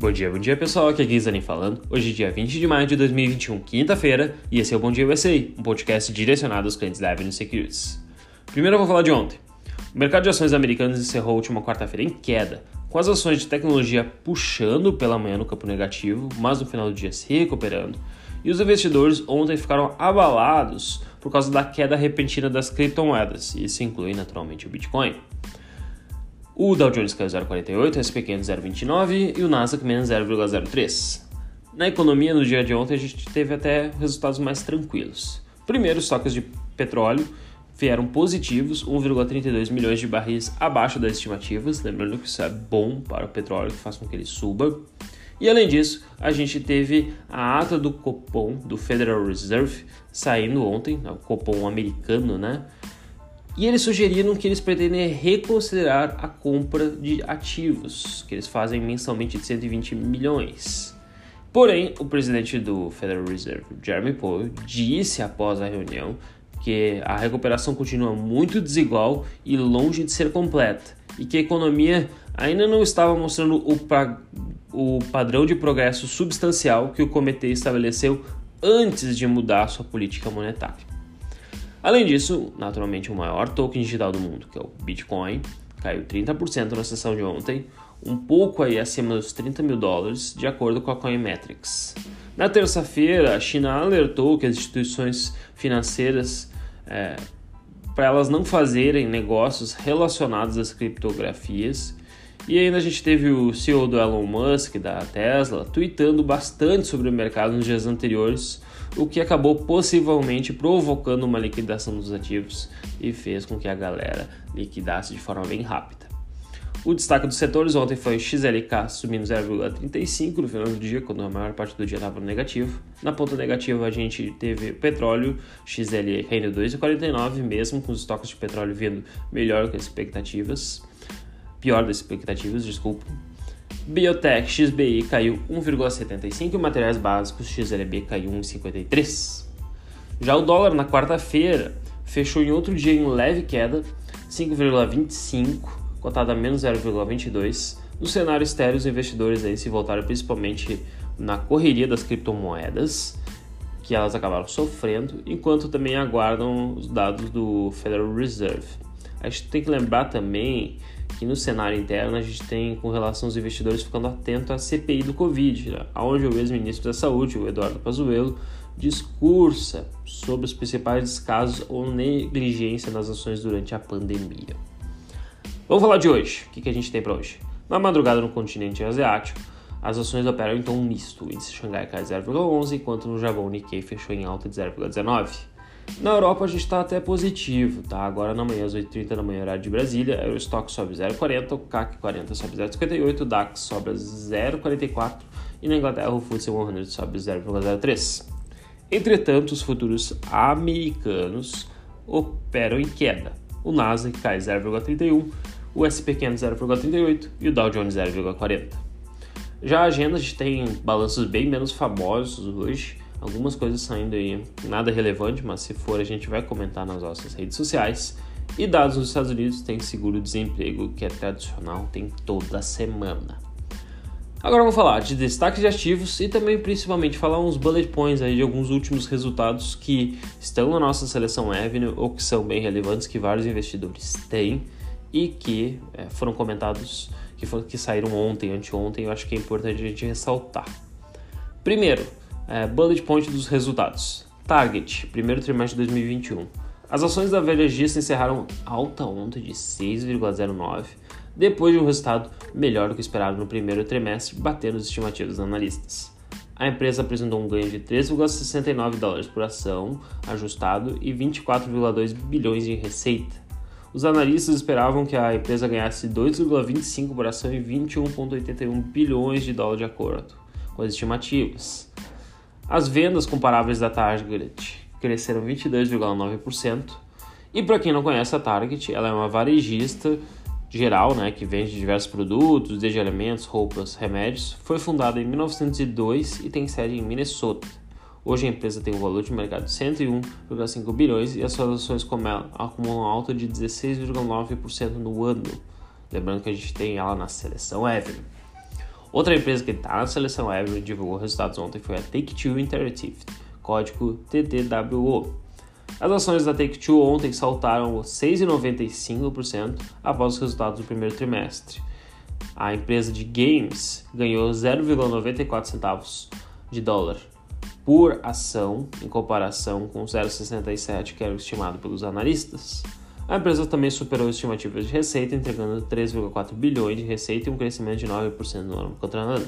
Bom dia, bom dia pessoal, aqui é Guizani falando. Hoje é dia 20 de maio de 2021, quinta-feira, e esse é o Bom Dia USA, um podcast direcionado aos clientes da Avenue Securities. Primeiro eu vou falar de ontem. O mercado de ações americanas encerrou a última quarta-feira em queda, com as ações de tecnologia puxando pela manhã no campo negativo, mas no final do dia se recuperando, e os investidores ontem ficaram abalados por causa da queda repentina das criptomoedas, e isso inclui naturalmente o Bitcoin. O Dow Jones caiu 0,48, o S&P 500 0,29 e o Nasdaq menos 0,03. Na economia, no dia de ontem, a gente teve até resultados mais tranquilos. Primeiro, os estoques de petróleo vieram positivos, 1,32 milhões de barris abaixo das estimativas, lembrando que isso é bom para o petróleo, que faz com que ele suba. E além disso, a gente teve a ata do Copom, do Federal Reserve, saindo ontem, né, o Copom americano, né? E eles sugeriram que eles pretendem reconsiderar a compra de ativos, que eles fazem mensalmente de 120 milhões. Porém, o presidente do Federal Reserve, Jeremy Powell, disse após a reunião que a recuperação continua muito desigual e longe de ser completa, e que a economia ainda não estava mostrando o, pra, o padrão de progresso substancial que o comitê estabeleceu antes de mudar sua política monetária. Além disso, naturalmente o maior token digital do mundo, que é o Bitcoin, caiu 30% na sessão de ontem, um pouco aí acima dos 30 mil dólares, de acordo com a Coinmetrics. Na terça-feira, a China alertou que as instituições financeiras, é, para elas não fazerem negócios relacionados às criptografias, e ainda a gente teve o CEO do Elon Musk, da Tesla, tweetando bastante sobre o mercado nos dias anteriores, o que acabou possivelmente provocando uma liquidação dos ativos e fez com que a galera liquidasse de forma bem rápida. O destaque dos setores ontem foi o XLK subindo 0,35 no final do dia, quando a maior parte do dia estava no negativo. Na ponta negativa a gente teve petróleo, XLE caindo 2,49, mesmo com os estoques de petróleo vindo melhor que as expectativas. Pior das expectativas, desculpa. Biotech XBI caiu 1,75 e materiais básicos XLB caiu 1,53. Já o dólar na quarta-feira fechou em outro dia em leve queda, 5,25, cotado a menos 0,22. No cenário externo, os investidores aí se voltaram principalmente na correria das criptomoedas, que elas acabaram sofrendo, enquanto também aguardam os dados do Federal Reserve. A gente tem que lembrar também que no cenário interno a gente tem com relação aos investidores ficando atento à CPI do Covid, né? onde o ex-ministro da Saúde, o Eduardo Pazuello, discursa sobre os principais descasos ou negligência nas ações durante a pandemia. Vamos falar de hoje. O que a gente tem para hoje? Na madrugada no continente asiático, as ações operam em tom misto. O índice Xangai cai 0,11, enquanto no Japão o Nikkei fechou em alta de 0,19. Na Europa a gente está até positivo, tá? Agora na manhã, às 8h30 da manhã, horário de Brasília, o estoque sobe 0,40, o CAC 40 sobe 0,58, o DAX sobe 0,44 e na Inglaterra o FTSE 100 sobe 0,03. Entretanto, os futuros americanos operam em queda. O Nasdaq cai 0,31, o SP 500 0,38 e o Dow Jones 0,40. Já a agenda a gente tem balanços bem menos famosos hoje, algumas coisas saindo aí, nada relevante, mas se for a gente vai comentar nas nossas redes sociais. E dados nos Estados Unidos tem seguro-desemprego, que é tradicional, tem toda semana. Agora vamos falar de destaques de ativos e também principalmente falar uns bullet points aí de alguns últimos resultados que estão na nossa seleção Avenue ou que são bem relevantes que vários investidores têm e que é, foram comentados, que, foram, que saíram ontem, anteontem, eu acho que é importante a gente ressaltar. Primeiro, é, bullet point dos resultados. Target, primeiro trimestre de 2021. As ações da Velha se encerraram alta ontem de 6,09, depois de um resultado melhor do que esperado no primeiro trimestre, batendo as estimativas dos analistas. A empresa apresentou um ganho de 3,69 dólares por ação ajustado e 24,2 bilhões em receita. Os analistas esperavam que a empresa ganhasse 2,25 por ação e 21,81 bilhões de dólares de acordo com as estimativas. As vendas comparáveis da Target cresceram 22,9%. E para quem não conhece a Target, ela é uma varejista geral, né, que vende diversos produtos, desde alimentos, roupas, remédios. Foi fundada em 1902 e tem sede em Minnesota. Hoje a empresa tem um valor de mercado de 101,5 bilhões e as suas ações acumulam alta de 16,9% no ano. Lembrando que a gente tem ela na seleção Evelyn. Outra empresa que está na seleção Ever divulgou resultados ontem foi a Take-Two Interactive, código TTWO. As ações da Take-Two ontem saltaram 6,95% após os resultados do primeiro trimestre. A empresa de games ganhou 0,94 centavos de dólar por ação em comparação com 0,67 que era estimado pelos analistas. A empresa também superou estimativas de receita, entregando 3,4 bilhões de receita e um crescimento de 9% no ano contra ano.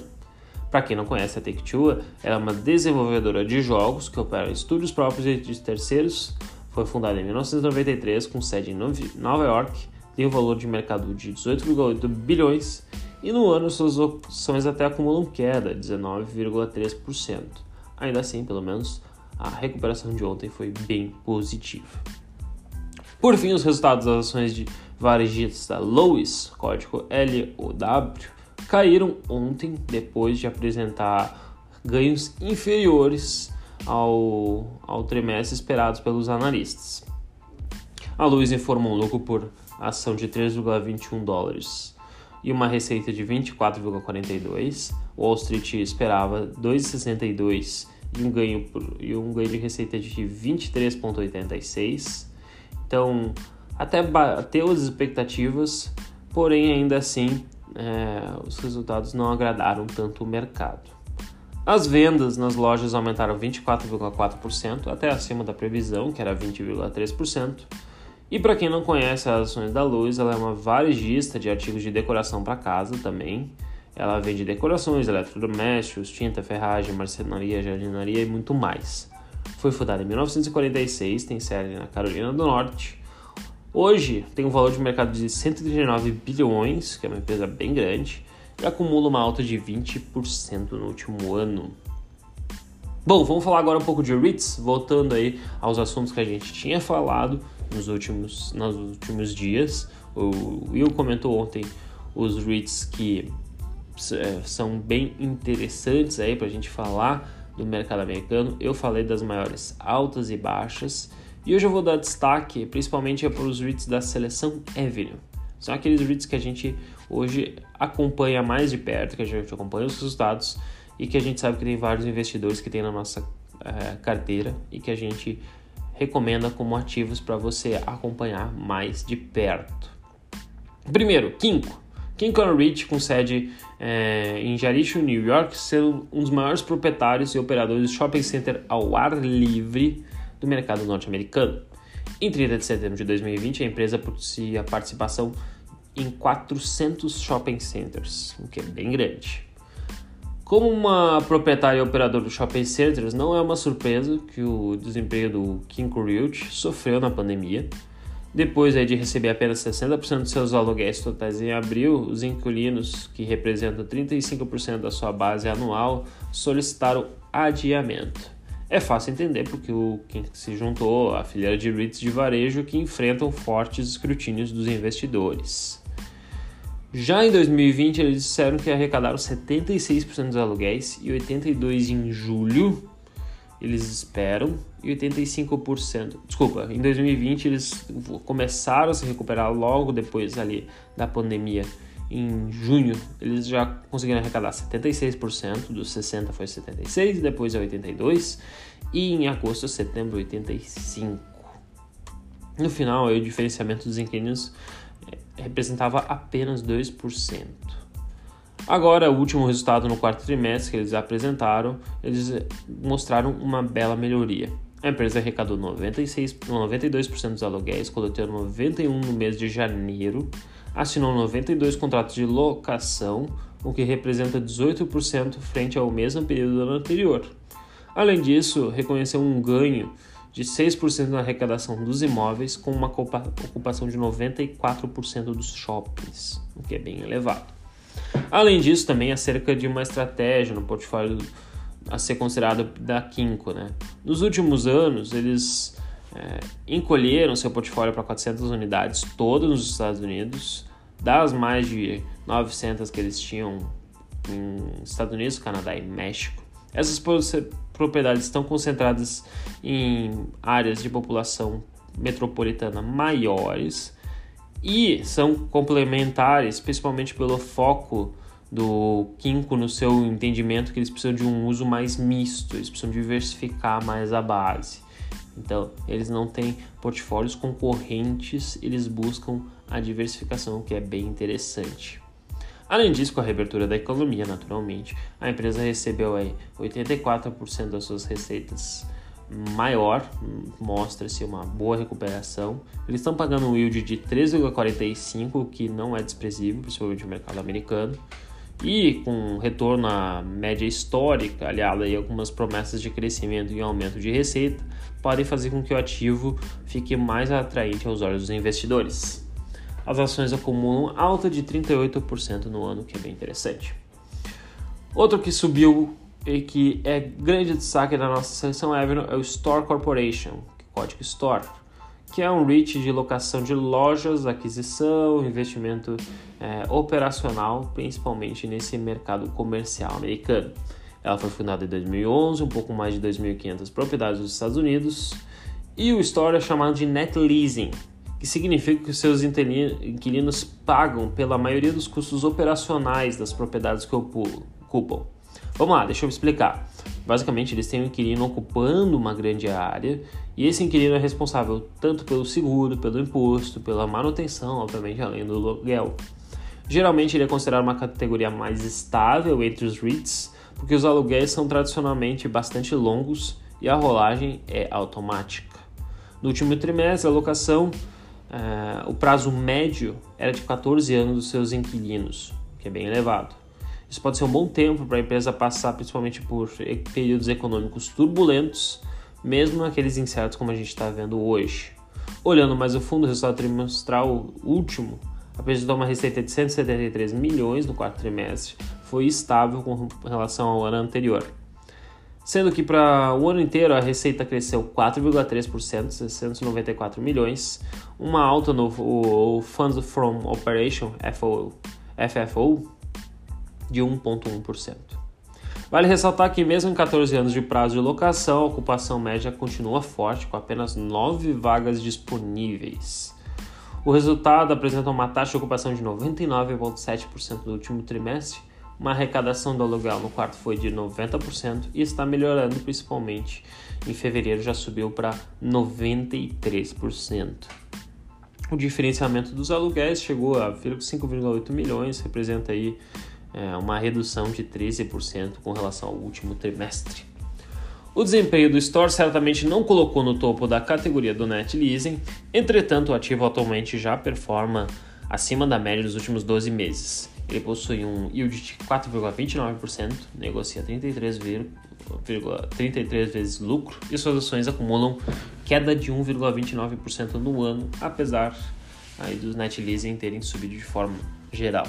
Para quem não conhece, a Take-Two é uma desenvolvedora de jogos que opera em estúdios próprios e de terceiros. Foi fundada em 1993 com sede em Nova York, tem um valor de mercado de 18,8 bilhões e no ano suas ações até acumulam queda, 19,3%. Ainda assim, pelo menos, a recuperação de ontem foi bem positiva. Por fim, os resultados das ações de varejistas da Lois, código LOW, caíram ontem depois de apresentar ganhos inferiores ao, ao trimestre esperados pelos analistas. A Lois informou um lucro por ação de 3,21 dólares e uma receita de 24,42. Wall Street esperava 2,62 e um ganho por, e um ganho de receita de 23,86. Então, até bateu as expectativas, porém, ainda assim, é, os resultados não agradaram tanto o mercado. As vendas nas lojas aumentaram 24,4%, até acima da previsão, que era 20,3%. E para quem não conhece as ações da Luz, ela é uma varejista de artigos de decoração para casa também. Ela vende decorações, eletrodomésticos, tinta, ferragem, marcenaria, jardinaria e muito mais. Foi fundada em 1946, tem sede na Carolina do Norte. Hoje tem um valor de mercado de 139 bilhões, que é uma empresa bem grande, e acumula uma alta de 20% no último ano. Bom, vamos falar agora um pouco de REITs, voltando aí aos assuntos que a gente tinha falado nos últimos, nos últimos dias. O Will comentou ontem os REITs que é, são bem interessantes aí para a gente falar do mercado americano. Eu falei das maiores altas e baixas. E hoje eu vou dar destaque principalmente para os REITs da seleção Avenue. São aqueles REITs que a gente hoje acompanha mais de perto, que a gente acompanha os resultados e que a gente sabe que tem vários investidores que tem na nossa é, carteira e que a gente recomenda como ativos para você acompanhar mais de perto. Primeiro, Kinko. Kinko REIT com sede é, em Jericho, New York, ser um dos maiores proprietários e operadores de shopping center ao ar livre do mercado norte-americano. Em 30 de setembro de 2020, a empresa possuía participação em 400 shopping centers, o que é bem grande. Como uma proprietária e operadora do shopping centers, não é uma surpresa que o desempenho do Kinko Realty sofreu na pandemia, depois de receber apenas 60% de seus aluguéis totais em abril, os inquilinos, que representam 35% da sua base anual, solicitaram adiamento. É fácil entender porque o quem se juntou à fileira de REITs de varejo que enfrentam fortes escrutínios dos investidores. Já em 2020, eles disseram que arrecadaram 76% dos aluguéis e 82% em julho, eles esperam e 85%. Desculpa, em 2020 eles começaram a se recuperar logo depois ali da pandemia. Em junho eles já conseguiram arrecadar 76%, dos 60 foi 76, depois é 82 e em agosto, setembro 85. No final, o diferenciamento dos inquilinos eh, representava apenas 2%. Agora, o último resultado no quarto trimestre que eles apresentaram, eles mostraram uma bela melhoria. A empresa arrecadou 96, 92% dos aluguéis, coletando 91 no mês de janeiro, assinou 92 contratos de locação, o que representa 18% frente ao mesmo período do ano anterior. Além disso, reconheceu um ganho de 6% na arrecadação dos imóveis, com uma ocupação de 94% dos shoppings, o que é bem elevado. Além disso, também acerca de uma estratégia no portfólio a ser considerado da Kinko. Né? Nos últimos anos, eles é, encolheram seu portfólio para 400 unidades, todas nos Estados Unidos, das mais de 900 que eles tinham em Estados Unidos, Canadá e México. Essas propriedades estão concentradas em áreas de população metropolitana maiores e são complementares, principalmente pelo foco do Kinko no seu entendimento que eles precisam de um uso mais misto, eles precisam diversificar mais a base. Então, eles não têm portfólios concorrentes, eles buscam a diversificação, que é bem interessante. Além disso, com a reabertura da economia, naturalmente, a empresa recebeu aí 84% das suas receitas maior, mostra-se uma boa recuperação. Eles estão pagando um yield de 3,45, que não é desprezível, principalmente no mercado americano. E com retorno à média histórica, aliado a algumas promessas de crescimento e aumento de receita, podem fazer com que o ativo fique mais atraente aos olhos dos investidores. As ações acumulam alta de 38% no ano, que é bem interessante. Outro que subiu e que é grande destaque da nossa seleção Avenue é o Store Corporation, código Store, que é um REIT de locação de lojas, aquisição, investimento é, operacional, principalmente nesse mercado comercial americano. Ela foi fundada em 2011, um pouco mais de 2.500 propriedades dos Estados Unidos, e o Store é chamado de Net Leasing, que significa que os seus inquilinos pagam pela maioria dos custos operacionais das propriedades que ocupam. Vamos lá, deixa eu explicar. Basicamente, eles têm um inquilino ocupando uma grande área e esse inquilino é responsável tanto pelo seguro, pelo imposto, pela manutenção, obviamente, além do aluguel. Geralmente, ele é considerado uma categoria mais estável entre os REITs, porque os aluguéis são tradicionalmente bastante longos e a rolagem é automática. No último trimestre, a locação, eh, o prazo médio era de 14 anos dos seus inquilinos, que é bem elevado. Isso pode ser um bom tempo para a empresa passar principalmente por períodos econômicos turbulentos, mesmo aqueles incertos como a gente está vendo hoje. Olhando mais a fundo, o resultado trimestral último apresentou uma receita de 173 milhões no quarto trimestre, foi estável com relação ao ano anterior. Sendo que para o ano inteiro a receita cresceu 4,3%, 694 milhões, uma alta no Funds from Operation, FFO de 1,1%. Vale ressaltar que, mesmo em 14 anos de prazo de locação, a ocupação média continua forte, com apenas 9 vagas disponíveis. O resultado apresenta uma taxa de ocupação de 99,7% no último trimestre, uma arrecadação do aluguel no quarto foi de 90% e está melhorando, principalmente em fevereiro já subiu para 93%. O diferenciamento dos aluguéis chegou a 5,8 milhões, representa aí é, uma redução de 13% com relação ao último trimestre. O desempenho do Store certamente não colocou no topo da categoria do Net Leasing, entretanto, o ativo atualmente já performa acima da média dos últimos 12 meses. Ele possui um yield de 4,29%, negocia 33, 33 vezes lucro e suas ações acumulam queda de 1,29% no ano, apesar aí dos net leasing terem subido de forma geral.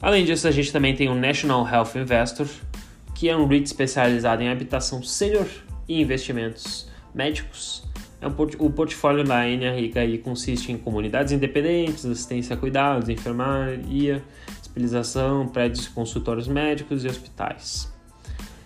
Além disso, a gente também tem o National Health Investor, que é um REIT especializado em habitação sênior e investimentos médicos. É o portfólio da NRI consiste em comunidades independentes, assistência a cuidados, enfermaria, especialização, prédios consultórios médicos e hospitais.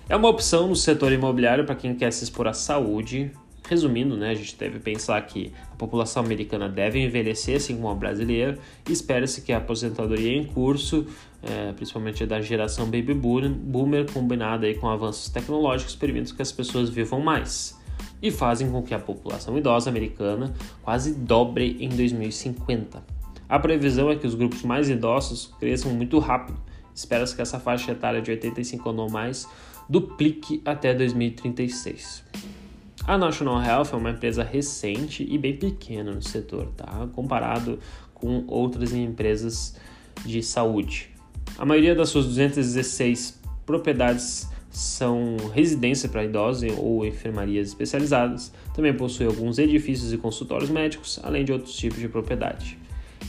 É uma opção no setor imobiliário para quem quer se expor à saúde, Resumindo, né, a gente deve pensar que a população americana deve envelhecer assim como a brasileira e espera-se que a aposentadoria em curso, é, principalmente da geração baby boomer, combinada aí com avanços tecnológicos, permitam que as pessoas vivam mais e fazem com que a população idosa americana quase dobre em 2050. A previsão é que os grupos mais idosos cresçam muito rápido. Espera-se que essa faixa etária de 85 anos ou mais duplique até 2036. A National Health é uma empresa recente e bem pequena no setor, tá? comparado com outras empresas de saúde. A maioria das suas 216 propriedades são residência para idosos ou enfermarias especializadas. Também possui alguns edifícios e consultórios médicos, além de outros tipos de propriedade.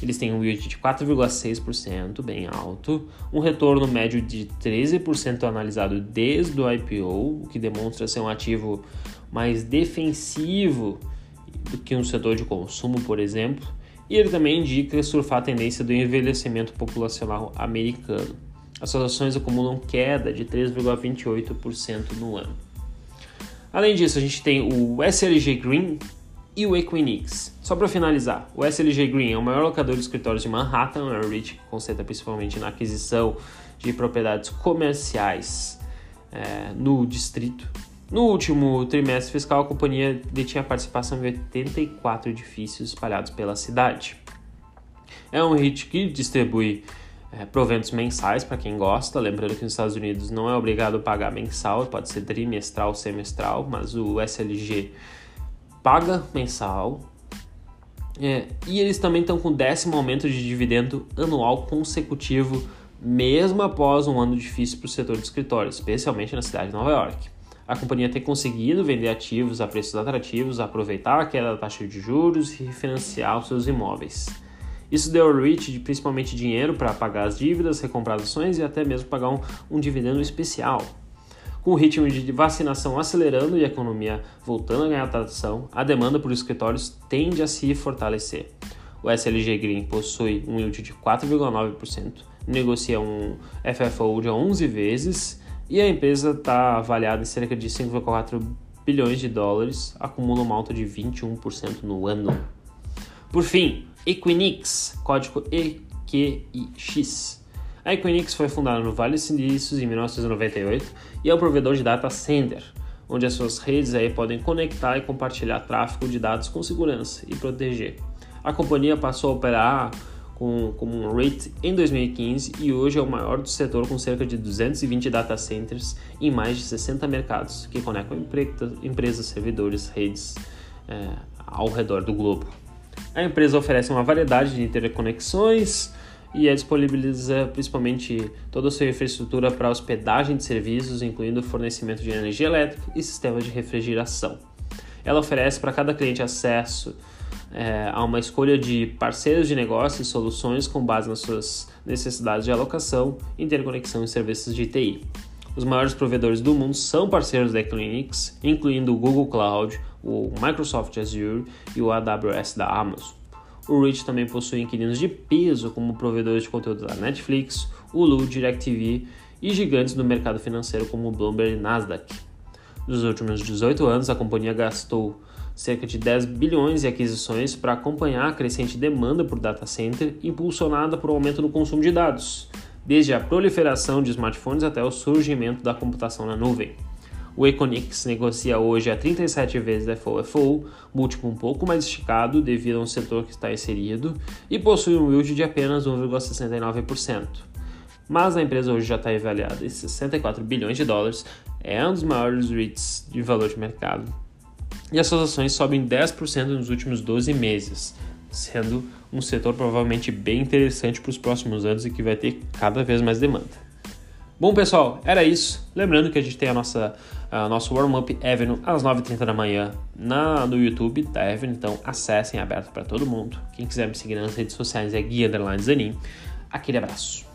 Eles têm um yield de 4,6%, bem alto, um retorno médio de 13% analisado desde o IPO, o que demonstra ser um ativo mais defensivo do que um setor de consumo, por exemplo, e ele também indica surfar a tendência do envelhecimento populacional americano. As ações acumulam queda de 3,28% no ano. Além disso, a gente tem o SLG Green, e o Equinix. Só para finalizar, o SLG Green é o maior locador de escritórios de Manhattan, é o REIT que concentra principalmente na aquisição de propriedades comerciais é, no distrito. No último trimestre fiscal, a companhia detinha participação em 84 edifícios espalhados pela cidade. É um REIT que distribui é, proventos mensais para quem gosta. Lembrando que nos Estados Unidos não é obrigado a pagar mensal, pode ser trimestral, semestral, mas o SLG paga mensal. É, e eles também estão com décimo aumento de dividendo anual consecutivo, mesmo após um ano difícil para o setor de escritórios, especialmente na cidade de Nova York. A companhia tem conseguido vender ativos a preços atrativos, aproveitar a queda da taxa de juros e refinanciar os seus imóveis. Isso deu ao REIT principalmente dinheiro para pagar as dívidas, recomprar ações e até mesmo pagar um, um dividendo especial. Com o ritmo de vacinação acelerando e a economia voltando a ganhar tração, a demanda por escritórios tende a se fortalecer. O SLG Green possui um yield de 4,9%, negocia um FFO de 11 vezes e a empresa está avaliada em cerca de 5,4 bilhões de dólares, acumula uma alta de 21% no ano. Por fim, Equinix, código EQIX. A Equinix foi fundada no Vale dos Silícios em 1998 e é um provedor de data center, onde as suas redes aí podem conectar e compartilhar tráfego de dados com segurança e proteger. A companhia passou a operar com, como um REIT em 2015 e hoje é o maior do setor com cerca de 220 data centers em mais de 60 mercados que conectam empresas, servidores, redes é, ao redor do globo. A empresa oferece uma variedade de interconexões, e é disponibiliza principalmente toda a sua infraestrutura para hospedagem de serviços, incluindo fornecimento de energia elétrica e sistemas de refrigeração. Ela oferece para cada cliente acesso é, a uma escolha de parceiros de negócio e soluções com base nas suas necessidades de alocação, interconexão e serviços de TI. Os maiores provedores do mundo são parceiros da Equinix, incluindo o Google Cloud, o Microsoft Azure e o AWS da Amazon. O Rich também possui inquilinos de peso como provedores de conteúdo da Netflix, Hulu, DirecTV e gigantes do mercado financeiro como Bloomberg e Nasdaq. Nos últimos 18 anos, a companhia gastou cerca de 10 bilhões em aquisições para acompanhar a crescente demanda por data center, impulsionada por um aumento no consumo de dados, desde a proliferação de smartphones até o surgimento da computação na nuvem. O Econix negocia hoje a 37 vezes FOFO, múltiplo um pouco mais esticado devido a um setor que está inserido, e possui um yield de apenas 1,69%. Mas a empresa hoje já está avaliada em 64 bilhões de dólares, é um dos maiores REITs de valor de mercado. E as suas ações sobem 10% nos últimos 12 meses, sendo um setor provavelmente bem interessante para os próximos anos e que vai ter cada vez mais demanda. Bom, pessoal, era isso. Lembrando que a gente tem a nossa a nosso warm-up Avenue às 9h30 da manhã na, no YouTube da Avenue, então acessem, é aberto para todo mundo. Quem quiser me seguir nas redes sociais é Guia Zanin. Aquele abraço.